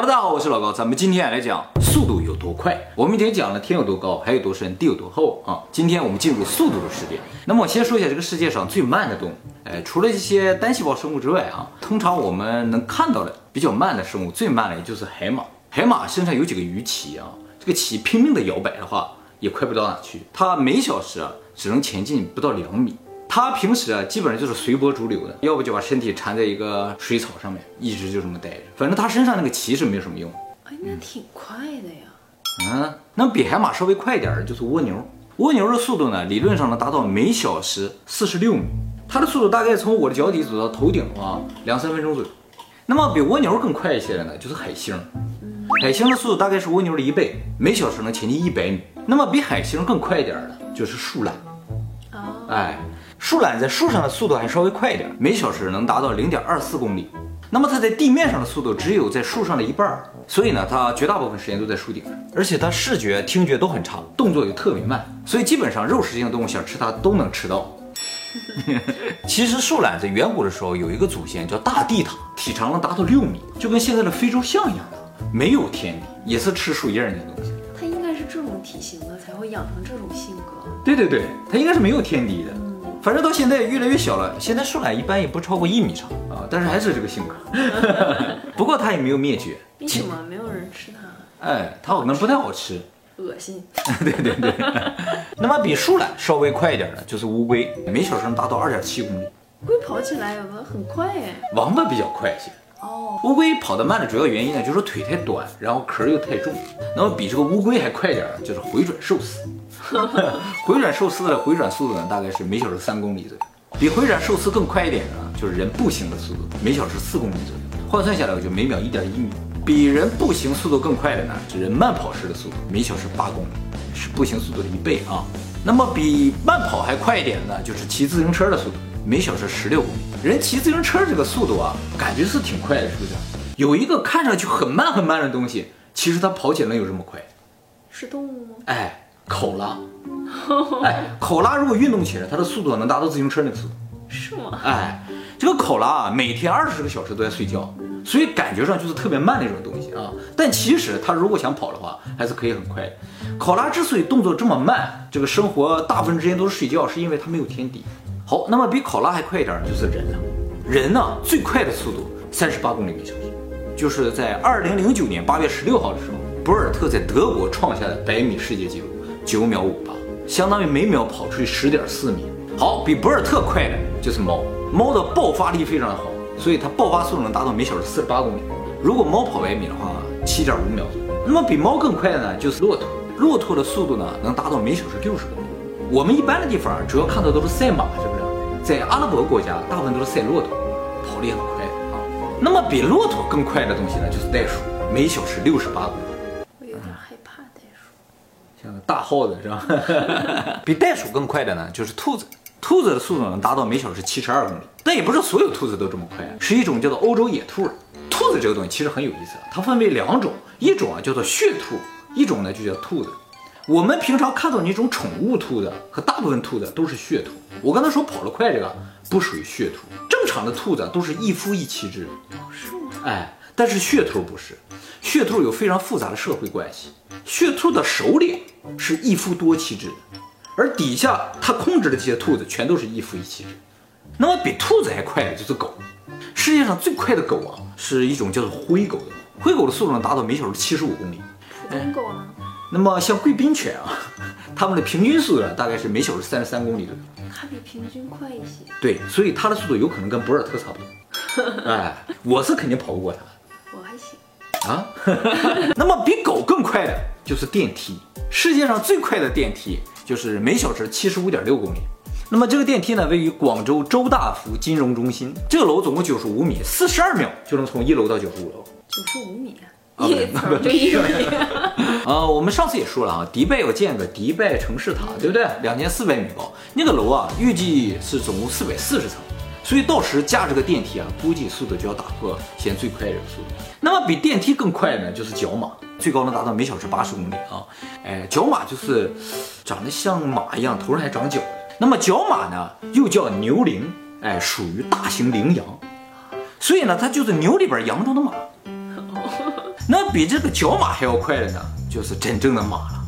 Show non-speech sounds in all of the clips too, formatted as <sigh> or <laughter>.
Hello，大家好，我是老高，咱们今天来讲速度有多快。我们已经讲了天有多高，海有多深，地有多厚啊。今天我们进入速度的世界。那么我先说一下这个世界上最慢的动物。哎，除了这些单细胞生物之外啊，通常我们能看到的比较慢的生物，最慢的也就是海马。海马身上有几个鱼鳍啊，这个鳍拼命的摇摆的话，也快不到哪去。它每小时啊只能前进不到两米。它平时啊，基本上就是随波逐流的，要不就把身体缠在一个水草上面，一直就这么待着。反正它身上那个鳍是没有什么用。哎，那挺快的呀。嗯，那比海马稍微快一点的就是蜗牛。蜗牛的速度呢，理论上能达到每小时四十六米。它的速度大概从我的脚底走到头顶的话，两三分钟左右。那么比蜗牛更快一些的呢，就是海星。海星的速度大概是蜗牛的一倍，每小时能前进一百米。那么比海星更快一点的，就是树懒。哦，哎。树懒在树上的速度还稍微快一点，每小时能达到零点二四公里。那么它在地面上的速度只有在树上的一半，所以呢，它绝大部分时间都在树顶上，而且它视觉、听觉都很差，动作也特别慢，所以基本上肉食性动物想吃它都能吃到。<laughs> 其实树懒在远古的时候有一个祖先叫大地獭，体长能达到六米，就跟现在的非洲象一样的，没有天敌，也是吃树叶那东西。它应该是这种体型的才会养成这种性格。对对对，它应该是没有天敌的。反正到现在越来越小了，现在树懒一般也不超过一米长啊，但是还是这个性格。<laughs> 不过它也没有灭绝。为什么没有人吃它？哎，它可能不太好吃，恶心。对 <laughs> 对对。<laughs> 那么比树懒稍微快一点的就是乌龟，每小时能达到二点七公里。龟跑起来有的很快哎。王八比较快一些。哦。乌龟跑得慢的主要原因呢，就是腿太短，然后壳又太重。那么比这个乌龟还快点的，就是回转寿司。<laughs> 回转寿司的回转速度呢，大概是每小时三公里左右。比回转寿司更快一点的呢，就是人步行的速度，每小时四公里左右。换算下来，我就每秒一点一米。比人步行速度更快的呢，是人慢跑时的速度，每小时八公里，是步行速度的一倍啊。那么比慢跑还快一点的呢，就是骑自行车的速度，每小时十六公里。人骑自行车这个速度啊，感觉是挺快的，是不是？有一个看上去很慢很慢的东西，其实它跑起来能有这么快？是动物吗？哎。考拉，<laughs> 哎，考拉如果运动起来，它的速度能达到自行车那个速度，是吗？哎，这个考拉啊，每天二十个小时都在睡觉，所以感觉上就是特别慢那种东西啊。但其实它如果想跑的话，还是可以很快的。考拉之所以动作这么慢，这个生活大部分时间都是睡觉，是因为它没有天敌。好，那么比考拉还快一点就是人了。人呢，最快的速度三十八公里每小时，就是在二零零九年八月十六号的时候，博尔特在德国创下的百米世界纪录。九秒五八，相当于每秒跑出去十点四米。好，比博尔特快的就是猫。猫的爆发力非常的好，所以它爆发速度能达到每小时四十八公里。如果猫跑百米的话，七点五秒。那么比猫更快的呢，就是骆驼。骆驼的速度呢，能达到每小时六十公里。我们一般的地方主要看到都是赛马，在阿拉伯国家，大部分都是赛骆驼，跑力很快啊。那么比骆驼更快的东西呢，就是袋鼠，每小时六十八公里。我有点害怕袋鼠像个大耗子是吧？<laughs> 比袋鼠更快的呢，就是兔子。兔子的速度能达到每小时七十二公里，但也不是所有兔子都这么快，是一种叫做欧洲野兔。兔子这个东西其实很有意思，它分为两种，一种啊叫做血兔，一种呢就叫兔子。我们平常看到那种宠物兔子和大部分兔子都是血兔。我刚才说跑得快这个不属于血兔，正常的兔子都是一夫一妻制。是吗？哎，但是血兔不是，血兔有非常复杂的社会关系。血兔的首领是一夫多妻制的，而底下他控制的这些兔子全都是一夫一妻制。那么比兔子还快的就是狗，世界上最快的狗啊，是一种叫做灰狗的。灰狗的速度能达到每小时七十五公里。普通狗呢？那么像贵宾犬啊，<laughs> 它们的平均速度大概是每小时三十三公里左右。它比平均快一些。对，所以它的速度有可能跟博尔特差不多。<laughs> 哎，我是肯定跑不过它。我还行。啊，<laughs> 那么比狗更快的。就是电梯，世界上最快的电梯就是每小时七十五点六公里。那么这个电梯呢，位于广州周大福金融中心，这个楼总共九十五米，四十二秒就能从一楼到九十五楼。九十五米啊，一层就一米。啊，我们上次也说了啊，迪拜要建个迪拜城市塔，对不对？两千四百米高，那个楼啊，预计是总共四百四十层。所以到时架这个电梯啊，估计速度就要打破现在最快这个速度。那么比电梯更快呢，就是角马，最高能达到每小时八十公里啊！哎，角马就是长得像马一样，头上还长角。那么角马呢，又叫牛羚，哎，属于大型羚羊，所以呢，它就是牛里边羊中的马。<laughs> 那比这个角马还要快的呢，就是真正的马了。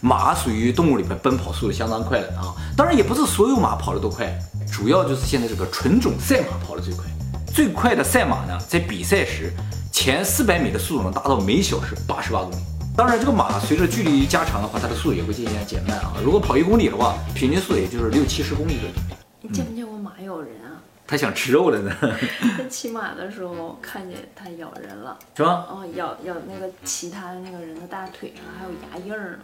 马属于动物里面奔跑速度相当快的啊，当然也不是所有马跑的都快，主要就是现在这个纯种赛马跑得最快。最快的赛马呢，在比赛时前四百米的速度能达到每小时八十八公里。当然，这个马随着距离加长的话，它的速度也会渐渐减慢啊。如果跑一公里的话，平均速度也就是六七十公里左右。你见不见？它想吃肉了呢，<laughs> 他骑马的时候看见它咬人了，是吧？哦，咬咬那个骑它的那个人的大腿上还有牙印儿呢，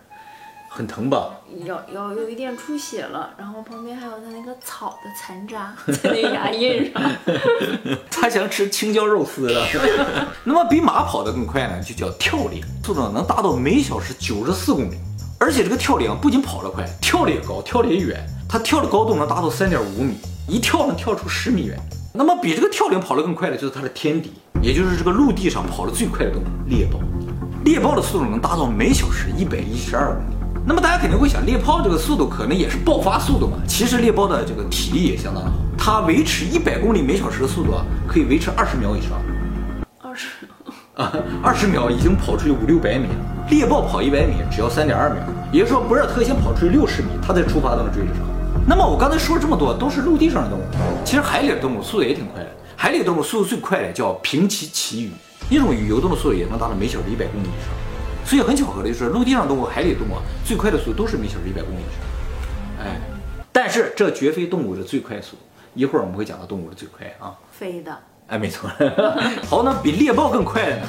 很疼吧？咬咬有一点出血了，然后旁边还有它那个草的残渣 <laughs> 在那个牙印上。<laughs> 它想吃青椒肉丝了。那么比马跑得更快呢，就叫跳羚，速度能达到每小时九十四公里。而且这个跳猎啊，不仅跑得快，跳得也高，跳得也远。它跳的高度能达到三点五米，一跳能跳出十米远。那么比这个跳羚跑得更快的就是它的天敌，也就是这个陆地上跑得最快的动物猎豹。猎豹的速度能达到每小时一百一十二公里。那么大家肯定会想，猎豹这个速度可能也是爆发速度嘛？其实猎豹的这个体力也相当的好，它维持一百公里每小时的速度啊，可以维持二十秒以上。二十，啊，<laughs> 二十秒已经跑出去五六百米了。猎豹跑一百米只要三点二秒，也就是说博尔特先跑出去六十米，它再出发都能追得上。那么我刚才说了这么多都是陆地上的动物，其实海里的动物速度也挺快的。海里动物速度最快的叫平鳍鳍鱼，一种鱼游动的速度也能达到每小时一百公里以上。所以很巧合的就是陆地上动物、海里动物啊最快的速度都是每小时一百公里以上。哎，但是这绝非动物的最快速度，一会儿我们会讲到动物的最快啊。飞的，哎，没错。<laughs> 好，那比猎豹更快的呢，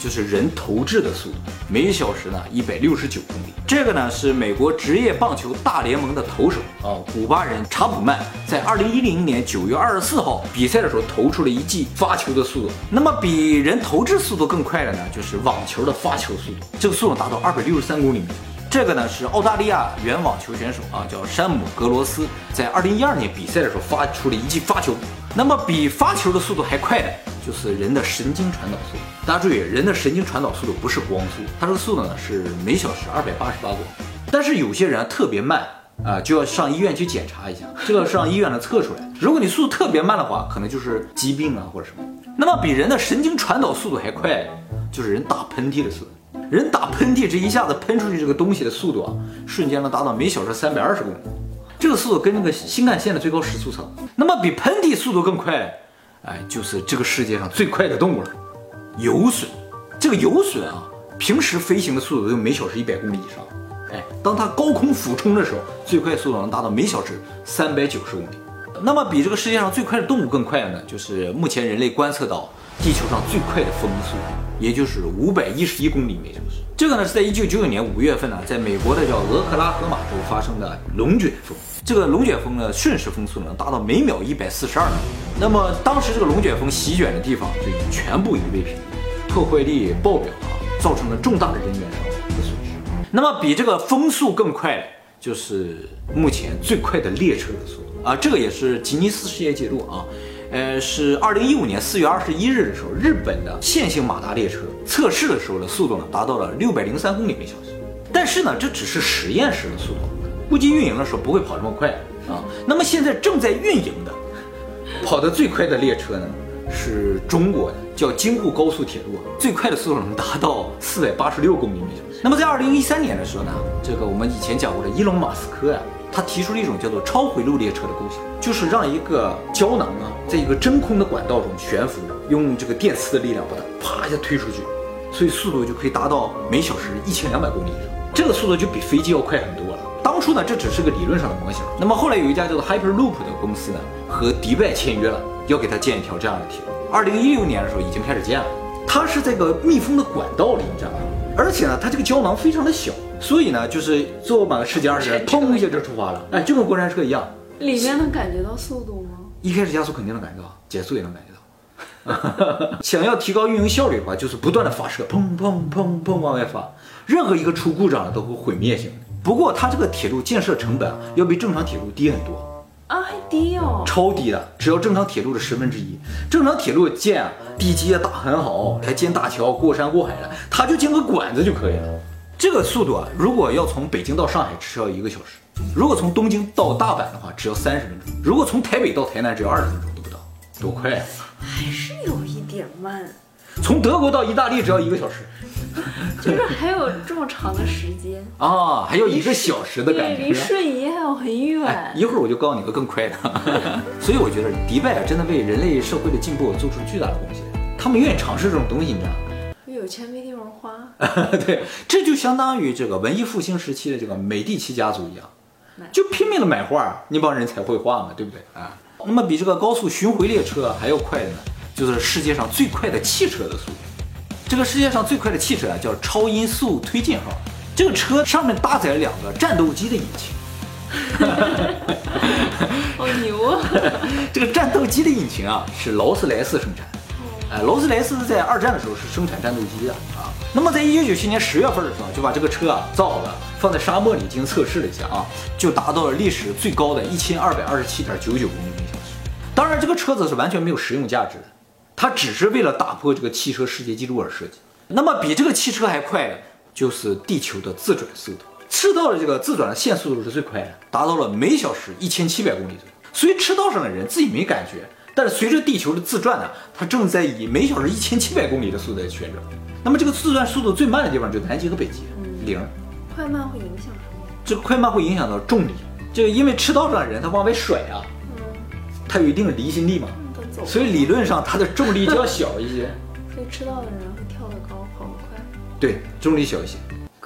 就是人投掷的速度，每小时呢一百六十九公里。这个呢是美国职业棒球大联盟的投手啊，古巴人查普曼，在二零一零年九月二十四号比赛的时候投出了一记发球的速度。那么比人投掷速度更快的呢，就是网球的发球速度，这个速度达到二百六十三公里每。这个呢是澳大利亚原网球选手啊，叫山姆格罗斯，在二零一二年比赛的时候发出了一记发球。那么比发球的速度还快的，就是人的神经传导速度。大家注意，人的神经传导速度不是光速，它这个速度呢是每小时二百八十八公里。但是有些人特别慢啊，就要上医院去检查一下，这个上医院能测出来。如果你速度特别慢的话，可能就是疾病啊或者什么。那么比人的神经传导速度还快，就是人打喷嚏的速度。人打喷嚏，这一下子喷出去这个东西的速度啊，瞬间能达到每小时三百二十公里。这个速度跟那个新干线的最高时速差不多。那么比喷嚏速度更快，哎，就是这个世界上最快的动物了——游隼。这个游隼啊，平时飞行的速度都每小时一百公里以上。哎，当它高空俯冲的时候，最快速度能达到每小时三百九十公里。那么比这个世界上最快的动物更快的呢，就是目前人类观测到地球上最快的风速。也就是五百一十一公里每小时。这个呢是在一九九九年五月份呢，在美国的叫俄克拉荷马州发生的龙卷风。这个龙卷风呢，瞬时风速能达到每秒一百四十二米。那么当时这个龙卷风席卷的地方就全部夷为平地，破坏力爆表啊，造成了重大的人员伤亡和损失。那么比这个风速更快的，就是目前最快的列车的速度啊，这个也是吉尼斯世界纪录啊。呃，是二零一五年四月二十一日的时候，日本的线性马达列车测试的时候的速度呢，达到了六百零三公里每小时。但是呢，这只是实验室的速度，估计运营的时候不会跑这么快啊。那么现在正在运营的，跑得最快的列车呢，是中国的，叫京沪高速铁路，最快的速度能达到四百八十六公里每小时。那么在二零一三年的时候呢，这个我们以前讲过的伊隆马斯克啊。他提出了一种叫做超回路列车的构想，就是让一个胶囊啊，在一个真空的管道中悬浮，用这个电磁的力量把它啪一下推出去，所以速度就可以达到每小时一千两百公里以上。这个速度就比飞机要快很多了。当初呢，这只是个理论上的模型。那么后来有一家叫做 Hyperloop 的公司呢，和迪拜签约了，要给他建一条这样的铁路。二零一六年的时候已经开始建了，它是这个密封的管道里，你知道吗？而且呢，它这个胶囊非常的小。所以呢，就是坐满十几二十人，砰一下就出发了，哎，就跟过山车一样。里面能感觉到速度吗？一开始加速肯定能感觉到，减速也能感觉到。<laughs> 想要提高运营效率的话，就是不断的发射，砰砰砰砰往外发，任何一个出故障了都会毁灭性的。不过它这个铁路建设成本啊，要比正常铁路低很多啊，还低哦，超低的，只要正常铁路的十分之一。正常铁路建啊，地基也打很好，还建大桥、过山过海的，它就建个管子就可以了。这个速度啊，如果要从北京到上海，只需要一个小时；如果从东京到大阪的话，只要三十分钟；如果从台北到台南，只要二十分钟都不到，多快啊！还是有一点慢。从德国到意大利只要一个小时 <laughs> 就是还有这么长的时间，啊，还有一个小时的感觉，离觉。瞬移还有很哎远，。一会儿我就告诉你个更快的。<laughs> 所以我觉得迪拜啊，真的为人类社会的进步做出巨大的贡献。他们愿意尝试这种东西，你知道吗？有钱没地方花，<laughs> 对，这就相当于这个文艺复兴时期的这个美第奇家族一样，就拼命的买画，那帮人才会画嘛，对不对啊？那么比这个高速巡回列车还要快的呢，就是世界上最快的汽车的速度。这个世界上最快的汽车啊，叫超音速推进号。这个车上面搭载了两个战斗机的引擎，好 <laughs> 牛啊！<laughs> 这个战斗机的引擎啊是劳斯莱斯生产。哎，劳斯莱斯在二战的时候是生产战斗机的啊。那么在一九九七年十月份的时候，就把这个车啊造好了，放在沙漠里进行测试了一下啊，就达到了历史最高的一千二百二十七点九九公里每小时。当然，这个车子是完全没有实用价值的，它只是为了打破这个汽车世界纪录而设计。那么比这个汽车还快的，就是地球的自转速度。赤道的这个自转的线速度是最快的，达到了每小时一千七百公里左右。所以赤道上的人自己没感觉，但是随着地球的自转呢，它正在以每小时一千七百公里的速度在旋转。那么这个自转速度最慢的地方就是南极和北极，零。快慢会影响什么？这个快慢会影响到重力，这个因为赤道上的人他往外甩啊，他有一定的离心力嘛，他走，所以理论上它的重力就要小一些。所以吃到的人会跳得高，跑得快。对，重力小一些。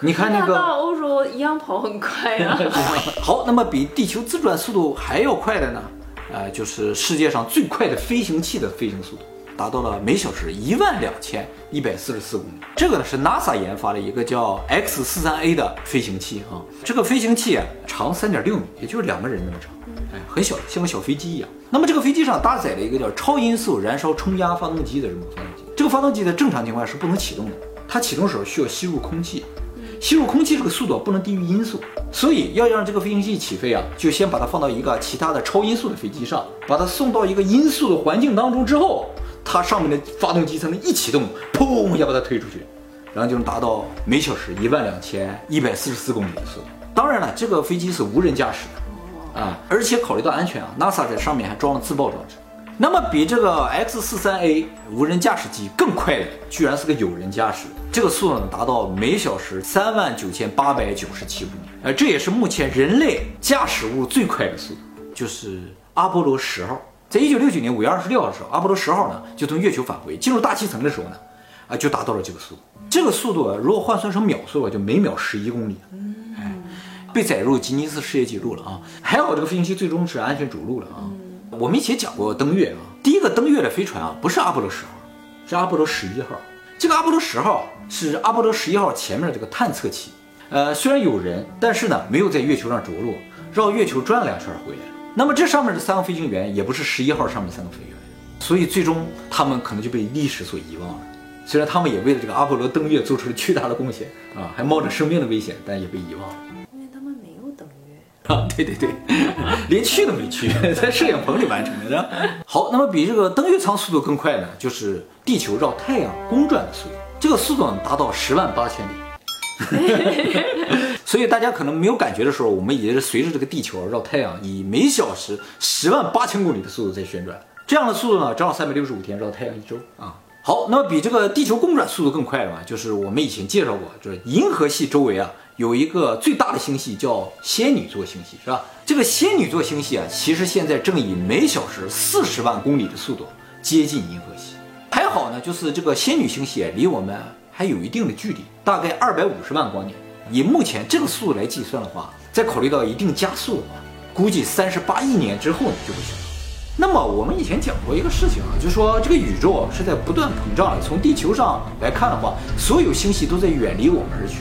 你看那个，欧洲一样跑很快啊。<laughs> 好，那么比地球自转速度还要快的呢，呃，就是世界上最快的飞行器的飞行速度，达到了每小时一万两千一百四十四公里。这个呢是 NASA 研发的一个叫 X 四三 A 的飞行器啊，这个飞行器啊长三点六米，也就是两个人那么长，哎，很小，像个小飞机一样。那么这个飞机上搭载了一个叫超音速燃烧冲压发动机的这么个发动机，这个发动机在正常情况下是不能启动的，它启动时候需要吸入空气。吸入空气这个速度不能低于音速，所以要让这个飞行器起飞啊，就先把它放到一个其他的超音速的飞机上，把它送到一个音速的环境当中之后，它上面的发动机才能一启动，砰一下把它推出去，然后就能达到每小时一万两千一百四十四公里的速度。当然了，这个飞机是无人驾驶的啊，而且考虑到安全啊，NASA 在上面还装了自爆装置。那么比这个 X 4 3 A 无人驾驶机更快的，居然是个有人驾驶的，这个速度呢达到每小时三万九千八百九十七公里，呃，这也是目前人类驾驶物最快的速度，就是阿波罗十号，在一九六九年五月二十六号的时候，阿波罗十号呢就从月球返回，进入大气层的时候呢，啊就达到了这个速度，这个速度啊，如果换算成秒速啊，就每秒十一公里，哎，被载入吉尼斯世界纪录了啊！还好这个飞行器最终是安全着陆了啊。我们以前讲过登月啊，第一个登月的飞船啊，不是阿波罗十号，是阿波罗十一号。这个阿波罗十号是阿波罗十一号前面的这个探测器，呃，虽然有人，但是呢没有在月球上着陆，绕月球转了两圈回来。那么这上面的三个飞行员也不是十一号上面三个飞行员，所以最终他们可能就被历史所遗忘了。虽然他们也为了这个阿波罗登月做出了巨大的贡献啊，还冒着生命的危险，但也被遗忘了。<laughs> 啊，对对对，连去都没去，在摄影棚里完成的。好，那么比这个登月舱速度更快呢，就是地球绕太阳公转的速度，这个速度达到十万八千里。<laughs> 所以大家可能没有感觉的时候，我们也是随着这个地球绕太阳以每小时十万八千公里的速度在旋转。这样的速度呢，正好三百六十五天绕太阳一周啊。好，那么比这个地球公转速度更快的嘛，就是我们以前介绍过，就是银河系周围啊有一个最大的星系叫仙女座星系，是吧？这个仙女座星系啊，其实现在正以每小时四十万公里的速度接近银河系。还好呢，就是这个仙女星系离我们还有一定的距离，大概二百五十万光年。以目前这个速度来计算的话，再考虑到一定加速的话，估计三十八亿年之后呢就会旋转。那么我们以前讲过一个事情啊，就是说这个宇宙是在不断膨胀的。从地球上来看的话，所有星系都在远离我们而去。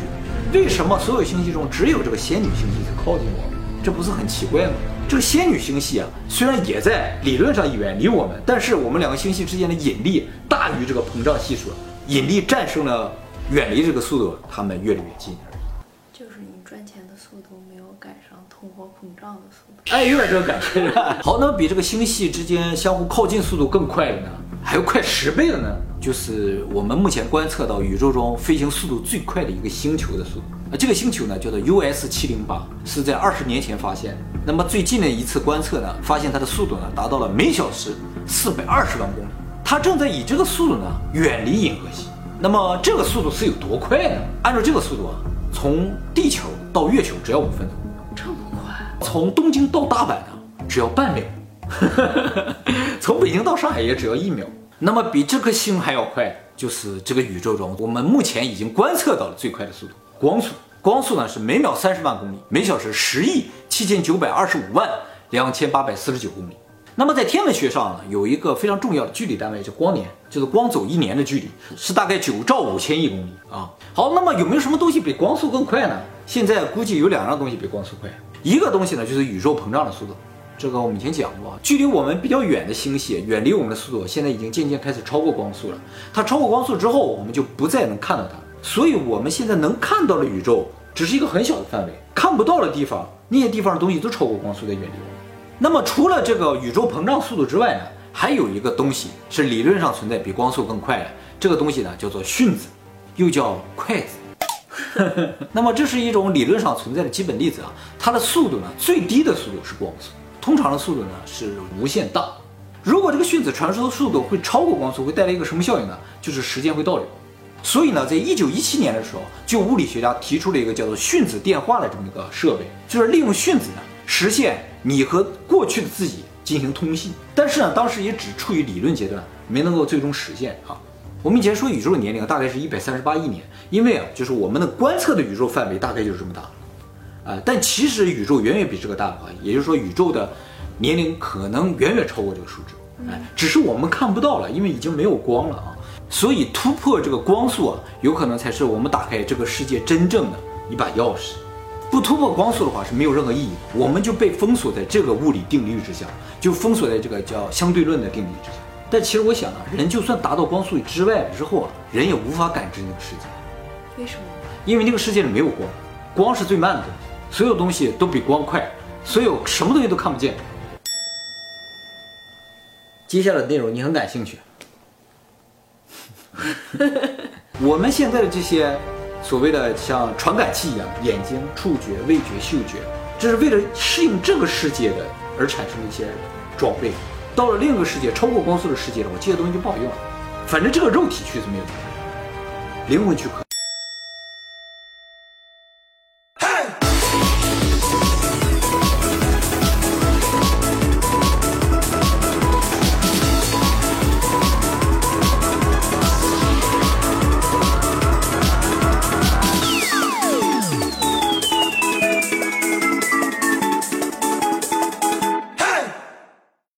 为什么所有星系中只有这个仙女星系在靠近我们？这不是很奇怪吗？这个仙女星系啊，虽然也在理论上远离我们，但是我们两个星系之间的引力大于这个膨胀系数，引力战胜了远离这个速度，它们越来越近。就是你赚钱的速度没有赶上通货膨胀的速度。哎，有点这个感觉。好，那么比这个星系之间相互靠近速度更快的呢，还有快十倍的呢，就是我们目前观测到宇宙中飞行速度最快的一个星球的速度。啊，这个星球呢叫做 US 七零八，是在二十年前发现的。那么最近的一次观测呢，发现它的速度呢达到了每小时四百二十万公里。它正在以这个速度呢远离银河系。那么这个速度是有多快呢？按照这个速度啊，从地球到月球只要五分钟，这么快？从东京到大阪呢只要半秒，<laughs> 从北京到上海也只要一秒。那么比这颗星还要快，就是这个宇宙中我们目前已经观测到了最快的速度——光速。光速呢是每秒三十万公里，每小时十亿七千九百二十五万两千八百四十九公里。那么在天文学上呢，有一个非常重要的距离单位，叫光年，就是光走一年的距离是大概九兆五千亿公里啊。好，那么有没有什么东西比光速更快呢？现在估计有两样东西比光速快，一个东西呢就是宇宙膨胀的速度，这个我们以前讲过，距离我们比较远的星系，远离我们的速度现在已经渐渐开始超过光速了。它超过光速之后，我们就不再能看到它，所以我们现在能看到的宇宙只是一个很小的范围，看不到的地方，那些地方的东西都超过光速在远离我们。那么除了这个宇宙膨胀速度之外呢，还有一个东西是理论上存在比光速更快的，这个东西呢叫做迅子，又叫筷子。<laughs> 那么这是一种理论上存在的基本粒子啊，它的速度呢最低的速度是光速，通常的速度呢是无限大。如果这个迅子传输的速度会超过光速，会带来一个什么效应呢？就是时间会倒流。所以呢，在一九一七年的时候，就物理学家提出了一个叫做迅子电话的这么一个设备，就是利用迅子呢实现。你和过去的自己进行通信，但是呢，当时也只处于理论阶段，没能够最终实现啊。我们以前说宇宙的年龄大概是一百三十八亿年，因为啊，就是我们的观测的宇宙范围大概就是这么大，啊，但其实宇宙远远比这个大的话，也就是说宇宙的年龄可能远远超过这个数值，哎，只是我们看不到了，因为已经没有光了啊。所以突破这个光速啊，有可能才是我们打开这个世界真正的一把钥匙。不突破光速的话是没有任何意义的，我们就被封锁在这个物理定律之下，就封锁在这个叫相对论的定律之下。但其实我想啊，人就算达到光速之外之后啊，人也无法感知那个世界。为什么？因为那个世界里没有光，光是最慢的东西，所有东西都比光快，所有什么东西都看不见。接下来的内容你很感兴趣。<laughs> 我们现在的这些。所谓的像传感器一样，眼睛、触觉、味觉、嗅觉，这是为了适应这个世界的而产生的一些装备。到了另一个世界，超过光速的世界了，我这些东西就不好用了。反正这个肉体去是没有，灵魂去可。